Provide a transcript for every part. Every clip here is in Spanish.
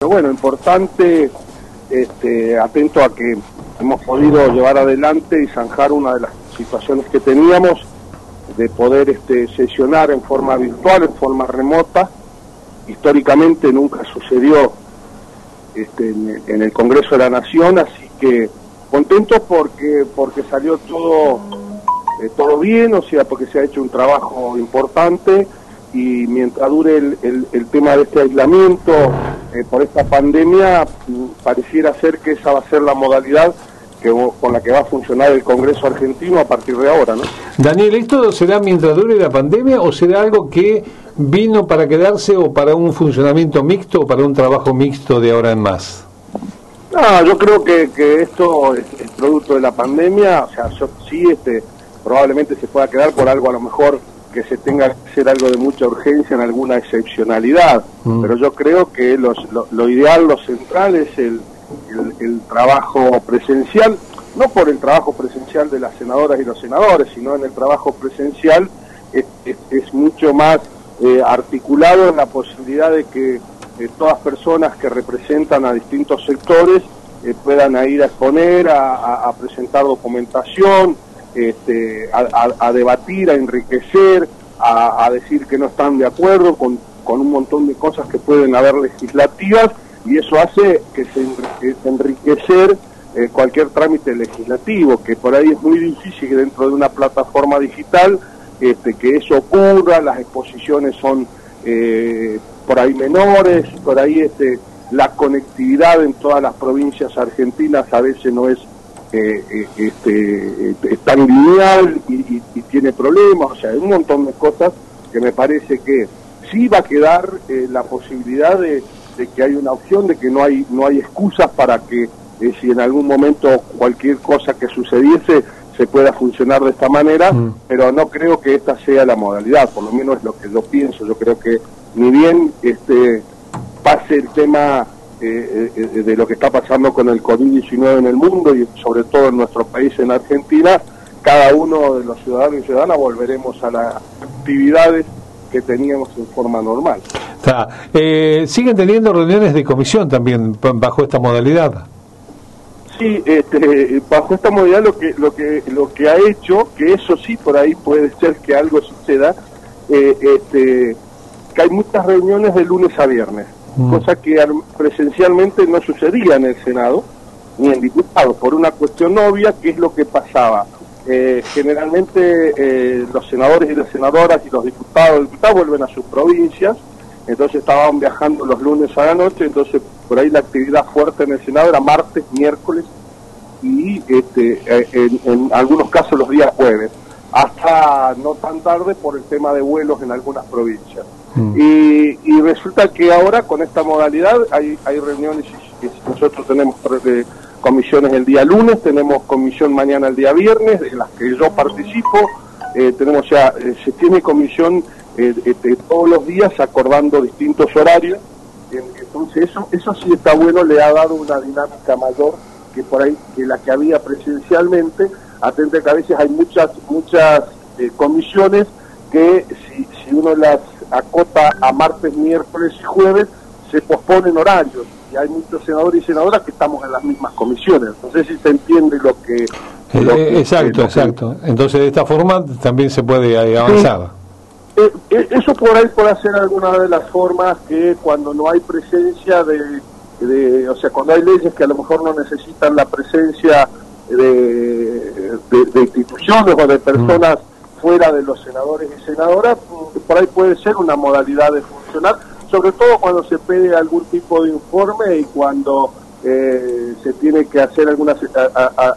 Bueno, importante, este, atento a que hemos podido llevar adelante y zanjar una de las situaciones que teníamos de poder este, sesionar en forma virtual, en forma remota. Históricamente nunca sucedió este, en, el Congreso de la Nación, así que contentos porque porque salió todo eh, todo bien, o sea, porque se ha hecho un trabajo importante y mientras dure el, el, tema de este aislamiento eh, por esta pandemia, pareciera ser que esa va a ser la modalidad que, con la que va a funcionar el Congreso argentino a partir de ahora, ¿no? Daniel, ¿esto será mientras dure la pandemia o será algo que vino para quedarse o para un funcionamiento mixto o para un trabajo mixto de ahora en más? No, yo creo que, que esto es, producto de la pandemia, o sea, sí, este, probablemente se pueda quedar por algo a lo mejor que se tenga que hacer algo de mucha urgencia en alguna excepcionalidad, mm. pero yo creo que lo, lo, ideal, lo central es el, el, trabajo presencial, no por el trabajo presencial de las senadoras y los senadores, sino en el trabajo presencial es, es, mucho más eh, articulado en la posibilidad de que eh, todas personas que representan a distintos sectores eh, puedan ir a exponer, a presentar documentación, este, a, debatir, a enriquecer, a, decir que no están de acuerdo con, un montón de cosas que pueden haber legislativas y eso hace que se enriquecer eh, cualquier trámite legislativo, que por ahí es muy difícil que dentro de una plataforma digital este, que eso ocurra, las exposiciones son eh, por ahí menores, por ahí este, la conectividad en todas las provincias argentinas a veces no es eh, este, es tan lineal y, tiene problemas, o sea, hay un montón de cosas que me parece que sí va a quedar eh, la posibilidad de, que hay una opción, de que no hay, no hay excusas para que eh, si en algún momento cualquier cosa que sucediese se pueda funcionar de esta manera, mm. pero no creo que esta sea la modalidad, por lo menos es lo que yo pienso, yo creo que ni bien este pase el tema eh, eh, de lo que está pasando con el COVID-19 en el mundo y sobre todo en nuestro país, en Argentina, cada uno de los ciudadanos y ciudadanas volveremos a las actividades que teníamos en forma normal. Eh, ¿Siguen teniendo reuniones de comisión también bajo esta modalidad? Sí, este, bajo esta modalidad lo que lo que lo que ha hecho, que eso sí por ahí puede ser que algo suceda, este, que hay muchas reuniones de lunes a viernes. Mm. cosa que presencialmente no sucedía en el Senado ni en diputados, por una cuestión obvia, que es lo que pasaba. Eh, generalmente eh, los senadores y las senadoras y los diputados vuelven a sus provincias, entonces estaban viajando los lunes a la noche, entonces por ahí la actividad fuerte en el Senado era martes, miércoles y este, eh, en, en algunos casos los días jueves, hasta no tan tarde por el tema de vuelos en algunas provincias. Mm. Y, resulta que ahora con esta modalidad hay, hay reuniones, nosotros tenemos comisiones el día lunes, tenemos comisión mañana el día viernes, de las que yo participo, eh, tenemos ya, eh, se tiene comisión eh, todos los días acordando distintos horarios, entonces eso, eso sí está bueno, le ha dado una dinámica mayor que por ahí que la que había presencialmente, atente que a veces hay muchas, muchas comisiones que si, si uno las acota a martes, miércoles y jueves, se posponen horarios. Y hay muchos senadores y senadoras que estamos en las mismas comisiones. No sé si se entiende lo que... Eh, exacto, exacto. Entonces de esta forma también se puede eh, avanzar. Eh, eso por ahí puede ser alguna de las formas que cuando no hay presencia de, de, o sea, cuando hay leyes que a lo mejor no necesitan la presencia de, de, instituciones o de personas fuera de los senadores y senadoras, por ahí puede ser una modalidad de funcionar, sobre todo cuando se pide algún tipo de informe y cuando eh, se tiene que hacer alguna,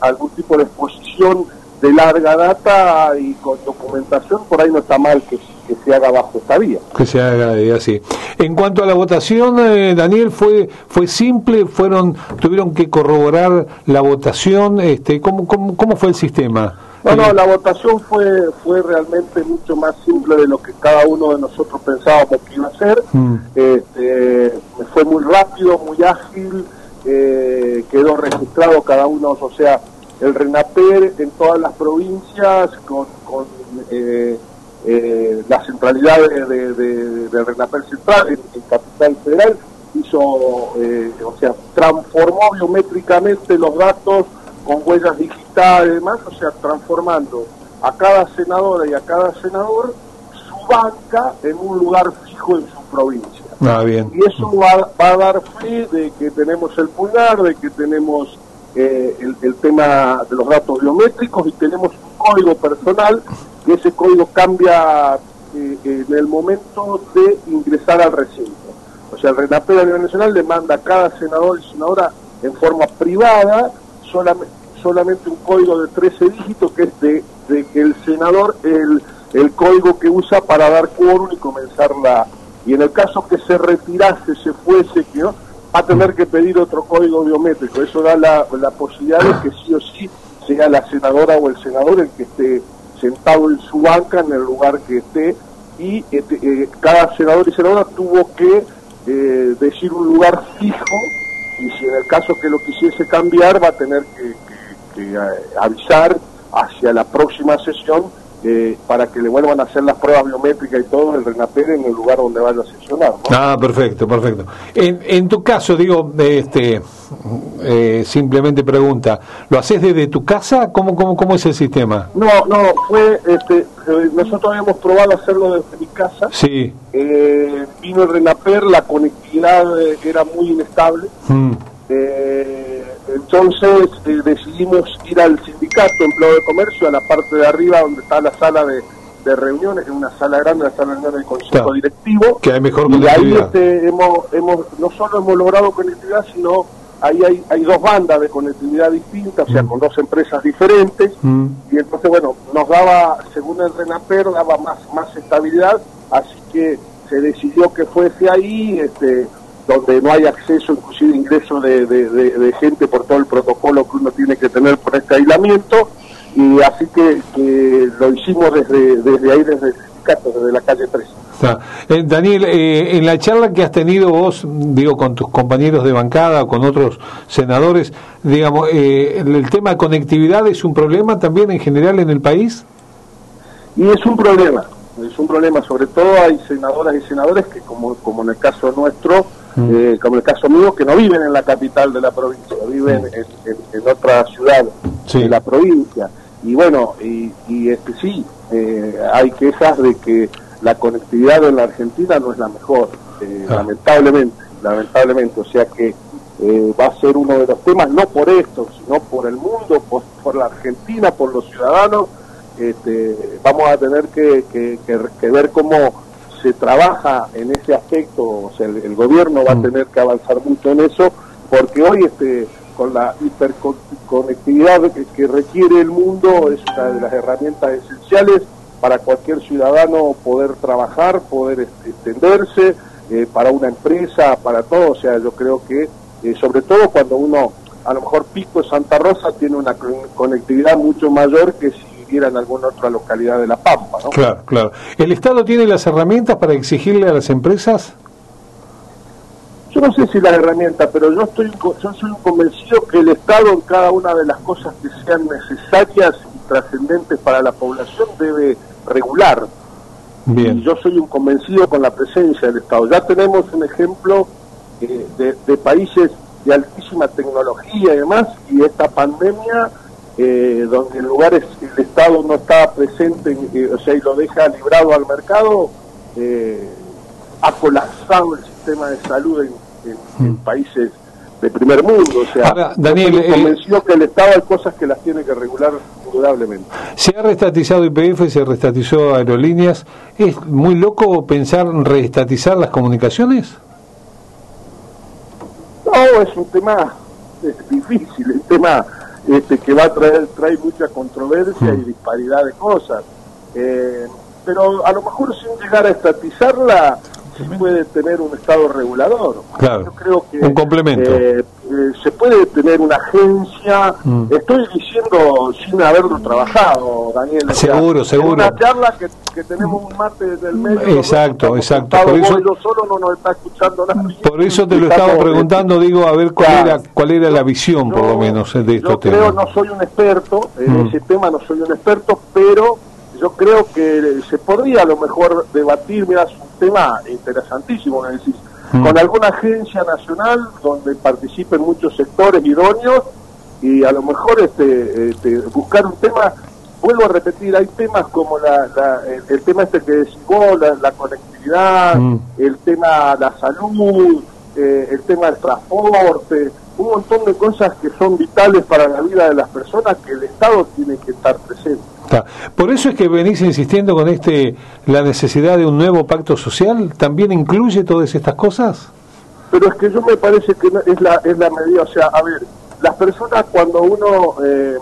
algún tipo de exposición de larga data y con documentación, por ahí no está mal que, se haga bajo esta vía. Que se haga así. En cuanto a la votación, eh, Daniel, fue fue simple, fueron tuvieron que corroborar la votación, este, ¿cómo, cómo, cómo fue el sistema? No, no, la votación fue fue realmente mucho más simple de lo que cada uno de nosotros pensábamos que iba a ser. Mm. Este, fue muy rápido, muy ágil, eh, quedó registrado cada uno, o sea, el RENAPER en todas las provincias con, con eh, eh, la centralidad de, del RENAPER central en, Capital Federal hizo, o sea, transformó biométricamente los datos con huellas digitales y demás, o sea, transformando a cada senadora y a cada senador su banca en un lugar fijo en su provincia. Ah, bien. Y eso va, a dar fe de que tenemos el pulgar, de que tenemos eh, el, tema de los datos biométricos y tenemos un código personal, y ese código cambia eh, en el momento de ingresar al recinto. O sea, el RENAPER a nivel nacional le manda a cada senador y senadora en forma privada solamente, un código de 13 dígitos que es de, que el senador, el, el código que usa para dar quórum y comenzar la, y en el caso que se retirase, se fuese, que va a tener que pedir otro código biométrico. Eso da la, posibilidad de que sí o sí sea la senadora o el senador el que esté sentado en su banca en el lugar que esté y este, eh, cada senador y senadora tuvo que eh, decir un lugar fijo y si en el caso que lo quisiese cambiar va a tener que eh, avisar hacia la próxima sesión eh, para que le vuelvan a hacer las pruebas biométricas y todo el RENAPER en el lugar donde vaya a sesionar. Ah, perfecto, perfecto. En, en tu caso, digo, este, eh, simplemente pregunta, ¿lo haces desde tu casa? ¿Cómo, cómo, cómo es el sistema? No, no, fue, este, eh, nosotros habíamos probado hacerlo desde mi casa. Sí. vino el RENAPER, la conectividad era muy inestable. Mm. Entonces eh, decidimos ir al sindicato Empleo de Comercio, a la parte de arriba donde está la sala de, reuniones, en una sala grande, la sala grande del Consejo Directivo. Que hay mejor y ahí este, hemos, hemos, no solo hemos logrado conectividad, sino ahí hay, hay dos bandas de conectividad distintas, o sea, mm. con dos empresas diferentes, mm. y entonces, bueno, nos daba, según el RENAPER, daba más, más estabilidad, así que se decidió que fuese ahí, este, donde no hay acceso, inclusive ingreso de, gente por todo el protocolo que uno tiene que tener por este aislamiento, y así que, lo hicimos desde, desde ahí, desde el sindicato, desde la calle 3. Eh, Daniel, eh, en la charla que has tenido vos, digo, con tus compañeros de bancada, con otros senadores, digamos, eh, el tema de conectividad es un problema también en general en el país. Y es un problema, es un problema, sobre todo hay senadoras y senadores que, como, como en el caso nuestro. Eh, como el caso mío, que no viven en la capital de la provincia, viven en, otra ciudad de la provincia. Y bueno, y, este, sí, eh, hay quejas de que la conectividad en la Argentina no es la mejor, eh, ah. lamentablemente, lamentablemente. O sea que eh, va a ser uno de los temas, no por esto, sino por el mundo, por, la Argentina, por los ciudadanos. Este, vamos a tener que, que ver cómo se trabaja en ese aspecto, o sea, el, gobierno va a mm. tener que avanzar mucho en eso, porque hoy este con la hiperconectividad que, requiere el mundo es una de las herramientas esenciales para cualquier ciudadano poder trabajar, poder extenderse, eh, para una empresa, para todo, o sea, yo creo que eh, sobre todo cuando uno, a lo mejor Pico Santa Rosa tiene una conectividad mucho mayor que si en alguna otra localidad de La Pampa. ¿no? Claro, claro. ¿El Estado tiene las herramientas para exigirle a las empresas? Yo no sé si las herramientas, pero yo estoy yo soy convencido que el Estado en cada una de las cosas que sean necesarias y trascendentes para la población debe regular. Bien. Y yo soy un convencido con la presencia del Estado. Ya tenemos un ejemplo eh, de, de países de altísima tecnología y demás, y esta pandemia eh, donde en lugares el Estado no está presente, eh, o sea, y lo deja librado al mercado, eh, ha colapsado el sistema de salud en, mm. países de primer mundo. O sea, Daniel, convenció que el Estado hay cosas que las tiene que regular indudablemente. Se ha restatizado IPF, se restatizó aerolíneas. ¿Es muy loco pensar en reestatizar las comunicaciones? No, es un tema es difícil, el tema este, que va a traer trae mucha controversia y disparidad de cosas. Eh, pero a lo mejor sin llegar a estatizarla, puede tener un estado regulador. Claro, Yo creo que, un complemento. Eh, eh, se puede tener una agencia, mm. estoy diciendo sin haberlo trabajado, Daniel. Seguro, seguro. Una charla que, que, tenemos un martes del medio. Exacto, exacto. Por eso, solo no nos está escuchando nadie. Por eso te lo estaba preguntando, digo, a ver cuál era cuál era la visión, por lo menos, de estos yo creo, no soy un experto, en mm. ese tema no soy un experto, pero yo creo que se podría a lo mejor debatir, mira, es un tema interesantísimo, ¿no? decís, Mm. con alguna agencia nacional donde participen muchos sectores idóneos y a lo mejor este, este buscar un tema, vuelvo a repetir, hay temas como la, el, tema este que decís vos, la, conectividad, mm. el tema la salud, eh, el tema del transporte, un montón de cosas que son vitales para la vida de las personas que el Estado tiene que estar presente. Por eso es que venís insistiendo con este la necesidad de un nuevo pacto social. ¿También incluye todas estas cosas? Pero es que yo me parece que es la, es la medida. O sea, a ver, las personas cuando uno. Eh,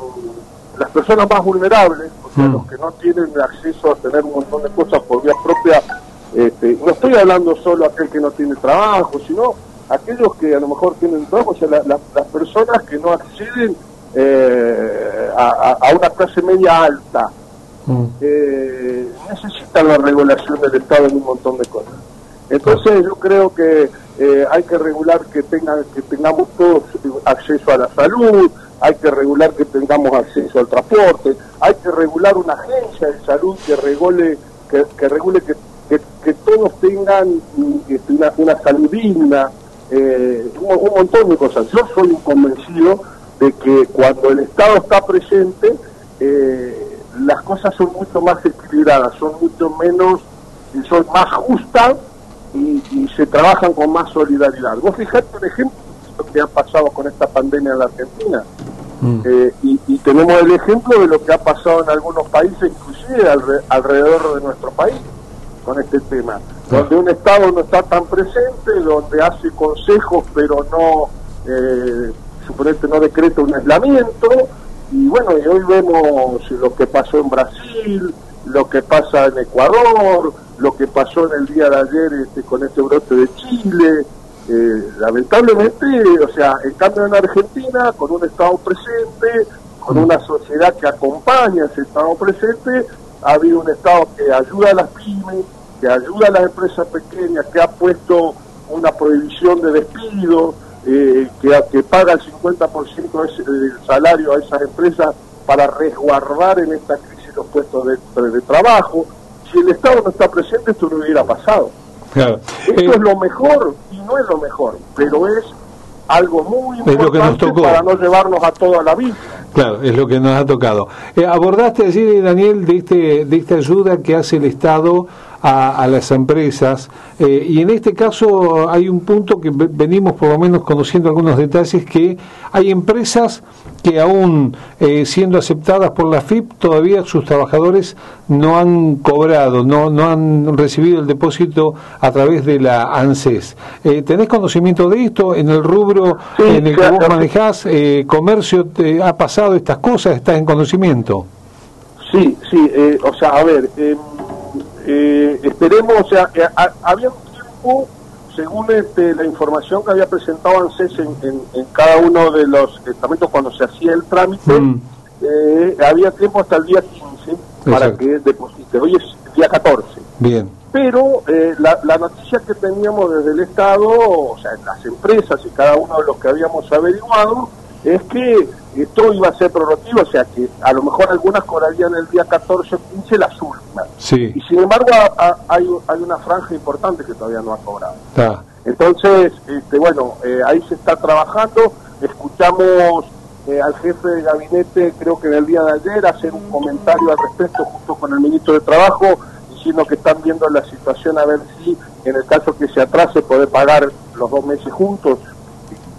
las personas más vulnerables, o sea, mm. los que no tienen acceso a tener un montón de cosas por vía propia, este, no estoy hablando solo aquel que no tiene trabajo, sino aquellos que a lo mejor tienen trabajo, o sea, las personas que no acceden eh, a, una clase media alta, mm. eh, necesitan la regulación del Estado en un montón de cosas. Entonces yo creo que eh, hay que regular que tengan que tengamos todos acceso a la salud, hay que regular que tengamos acceso al transporte, hay que regular una agencia de salud que regule que, regule que, que, todos tengan este, una, una salud digna, un, un, montón de cosas. Yo soy un convencido de que cuando el Estado está presente, eh, las cosas son mucho más equilibradas, son mucho menos, son más justas y, se trabajan con más solidaridad. Vos fijate, por ejemplo, lo que ha pasado con esta pandemia en la Argentina. Mm. Eh, y, tenemos el ejemplo de lo que ha pasado en algunos países, inclusive alrededor de nuestro país, con este tema. Donde un Estado no está tan presente, donde hace consejos, pero no eh, suponete no decreta un aislamiento, y bueno, y hoy vemos lo que pasó en Brasil, lo que pasa en Ecuador, lo que pasó en el día de ayer este, con este brote de Chile. Eh, lamentablemente, o sea, en cambio en Argentina, con un Estado presente, con una sociedad que acompaña ese Estado presente, ha habido un Estado que ayuda a las pymes, que ayuda a las empresas pequeñas, que ha puesto una prohibición de despido, eh, que, paga el 50% del salario a esas empresas para resguardar en esta crisis los puestos de, trabajo. Si el Estado no está presente, esto no hubiera pasado. Esto eh, es lo mejor y no es lo mejor, pero es algo muy importante para no llevarnos a toda la vida. Claro, es lo que nos ha tocado. Eh, abordaste allí, Daniel, de, este, de esta ayuda que hace el Estado a, las empresas. Eh, y en este caso hay un punto que venimos por lo menos conociendo algunos detalles, que hay empresas que aún eh, siendo aceptadas por la FIP, todavía sus trabajadores no han cobrado, no, no han recibido el depósito a través de la ANSES. Eh, ¿Tenés conocimiento de esto? ¿En el rubro en el que vos manejás, comercio, te ha pasado estas cosas? ¿Estás en conocimiento? Sí, sí, o sea, a ver, em, eh, esperemos, o sea, eh, había un tiempo, según este, la información que había presentado ANSES en, en, cada uno de los estamentos cuando se hacía el trámite, mm. eh, había tiempo hasta el día 15 para que deposite. Hoy es día 14. Bien. Pero la, la, noticia que teníamos desde el Estado, o sea, las empresas y cada uno de los que habíamos averiguado, es que esto iba a ser prorrotivo, o sea que a lo mejor algunas cobrarían el día 14 o 15 las últimas. Sí. Y sin embargo hay, hay una franja importante que todavía no ha cobrado. Entonces, este, bueno, eh, ahí se está trabajando, escuchamos eh, al jefe de gabinete, creo que en el día de ayer, hacer un comentario al respecto junto con el ministro de Trabajo, diciendo que están viendo la situación a ver si en el caso que se atrase puede pagar los dos meses juntos,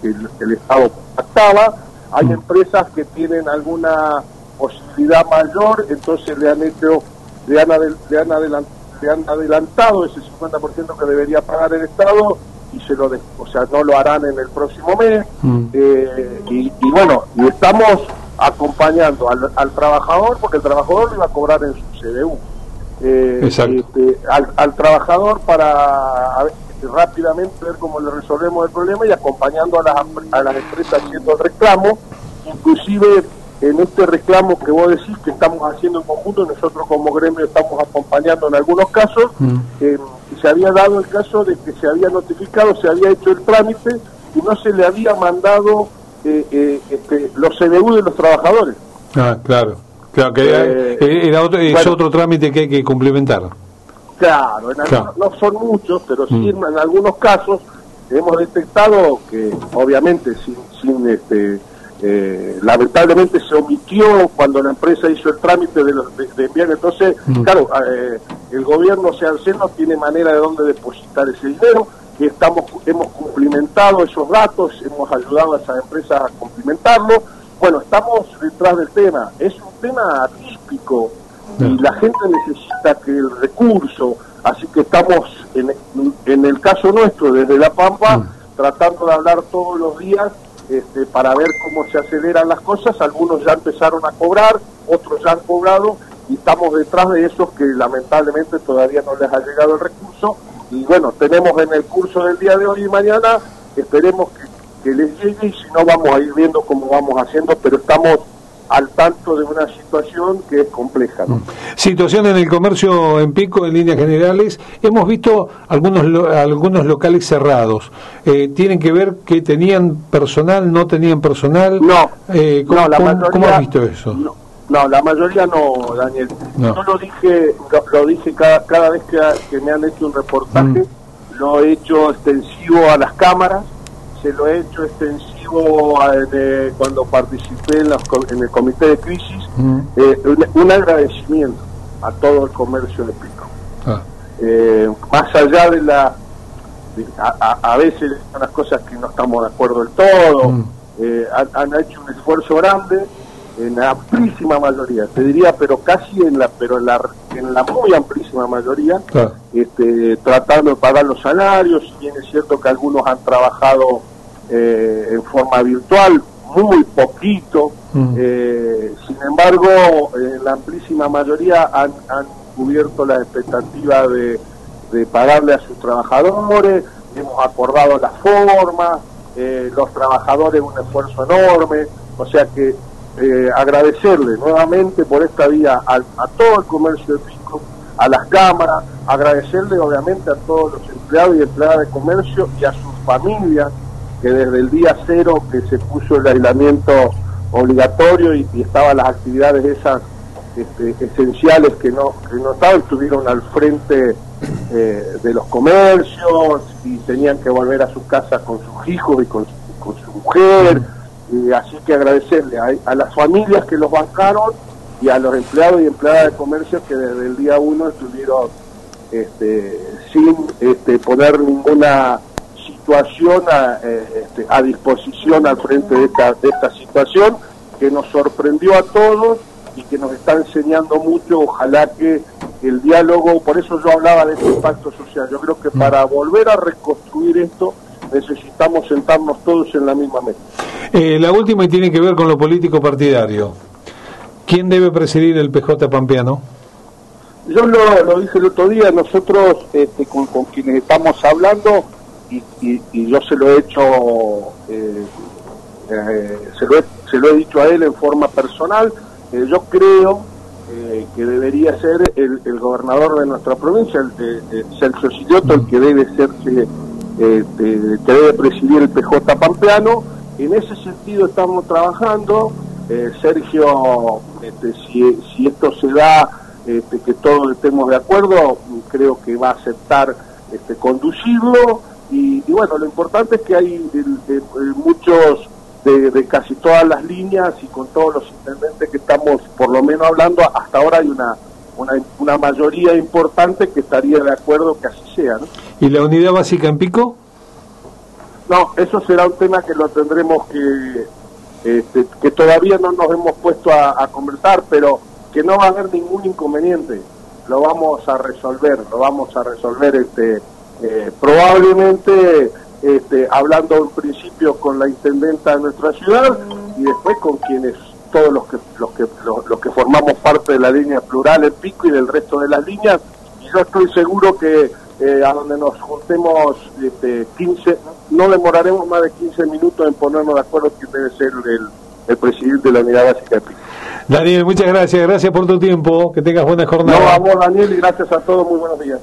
que el, el Estado pactaba hay mm. empresas que tienen alguna posibilidad mayor, entonces le han hecho, le han, le han, adelantado ese 50% que debería pagar el Estado y se lo o sea no lo harán en el próximo mes mm. eh, y, bueno y estamos acompañando al, trabajador porque el trabajador le va a cobrar en su CDU eh, este, al, trabajador para rápidamente ver cómo le resolvemos el problema y acompañando a las, a las empresas haciendo el reclamo, inclusive en este reclamo que vos decís que estamos haciendo en conjunto, nosotros como gremio estamos acompañando en algunos casos, mm. eh, se había dado el caso de que se había notificado, se había hecho el trámite y no se le había mandado eh, eh, este, los CDU de los trabajadores. Ah, claro. Claro, que era, otro, es otro trámite que hay que complementar. Claro, no son muchos, pero sí mm. en, algunos casos hemos detectado que obviamente sin, sin este eh, lamentablemente se omitió cuando la empresa hizo el trámite de, de, enviar. Entonces, mm. claro, eh, el gobierno, sea el no tiene manera de dónde depositar ese dinero. que estamos Hemos cumplimentado esos datos, hemos ayudado a esas empresas a cumplimentarlo. Bueno, estamos detrás del tema. Es un tema atípico y la gente necesita que el recurso, así que estamos en, en el caso nuestro desde La Pampa mm. tratando de hablar todos los días este, para ver cómo se aceleran las cosas. Algunos ya empezaron a cobrar, otros ya han cobrado y estamos detrás de esos que lamentablemente todavía no les ha llegado el recurso. Y bueno, tenemos en el curso del día de hoy y mañana, esperemos que, que les llegue y si no vamos a ir viendo cómo vamos haciendo, pero estamos al tanto de una situación que es compleja. ¿no? Situación en el comercio en pico, en líneas generales. Hemos visto algunos algunos locales cerrados. Eh, ¿Tienen que ver que tenían personal, no tenían personal? No, eh, ¿cómo, has visto eso? No, la mayoría no, Daniel. Yo lo dije, lo, dije cada, cada vez que, me han hecho un reportaje, mm. lo he hecho extensivo a las cámaras, se lo he hecho extensivo cuando participé en, el comité de crisis, mm. eh, un, agradecimiento a todo el comercio de Pico. Ah. Eh, más allá de la... a, veces son las cosas que no estamos de acuerdo del todo, mm. eh, han, hecho un esfuerzo grande en la amplísima mayoría, te diría, pero casi en la, pero en la, en la muy amplísima mayoría, este, tratando de pagar los salarios, y bien es cierto que algunos han trabajado eh, en forma virtual, muy poquito. Mm. Eh, sin embargo, en la amplísima mayoría han, cubierto la expectativa de, pagarle a sus trabajadores, hemos acordado la forma, eh, los trabajadores un esfuerzo enorme, o sea que agradecerle nuevamente por esta vía a, a todo el comercio de Pico, a las cámaras, agradecerle obviamente a todos los empleados y empleadas de comercio y a sus familias que desde el día cero que se puso el aislamiento obligatorio y, estaban las actividades esas este, esenciales que no, que no estaban, estuvieron al frente eh, de los comercios y tenían que volver a su casa con sus hijos y con, su mujer. Y así que agradecerle a, las familias que los bancaron y a los empleados y empleadas de comercio que desde el día uno estuvieron este, sin este, poner ninguna situación a, eh, este, a disposición al frente de esta, de esta situación que nos sorprendió a todos y que nos está enseñando mucho. Ojalá que el diálogo, por eso yo hablaba de este impacto social. Yo creo que mm. para volver a reconstruir esto necesitamos sentarnos todos en la misma mesa. Eh, la última y tiene que ver con lo político partidario. ¿Quién debe presidir el PJ Pampeano? Yo lo, lo dije el otro día, nosotros este, con, con quienes estamos hablando, y, yo se lo he hecho, eh, eh, se, lo he, dicho a él en forma personal, eh, yo creo que debería ser el, gobernador de nuestra provincia, el Sergio Silioto, el que debe ser que debe presidir el PJ Pampeano. En ese sentido estamos trabajando. Sergio, este, si, si esto se da, este, que todos estemos de acuerdo, creo que va a aceptar este, conducirlo. Y, bueno, lo importante es que hay muchos de, casi todas las líneas y con todos los intendentes que estamos por lo menos hablando, hasta ahora hay una, una, mayoría importante que estaría de acuerdo que así sea. ¿no? ¿Y la unidad básica en pico? No, eso será un tema que lo tendremos que, este, que todavía no nos hemos puesto a, a conversar, pero que no va a haber ningún inconveniente. Lo vamos a resolver, lo vamos a resolver este eh, probablemente este, hablando en principio con la intendenta de nuestra ciudad y después con quienes todos los que los que los, que formamos parte de la línea plural en Pico y del resto de las líneas y yo estoy seguro que eh, a donde nos juntemos este, 15, no demoraremos más de 15 minutos en ponernos de acuerdo quién debe ser el, el presidente de la unidad básica de Pico. Daniel, muchas gracias, gracias por tu tiempo, que tengas buena jornada. No, a vos Daniel y gracias a todos, muy buenos días.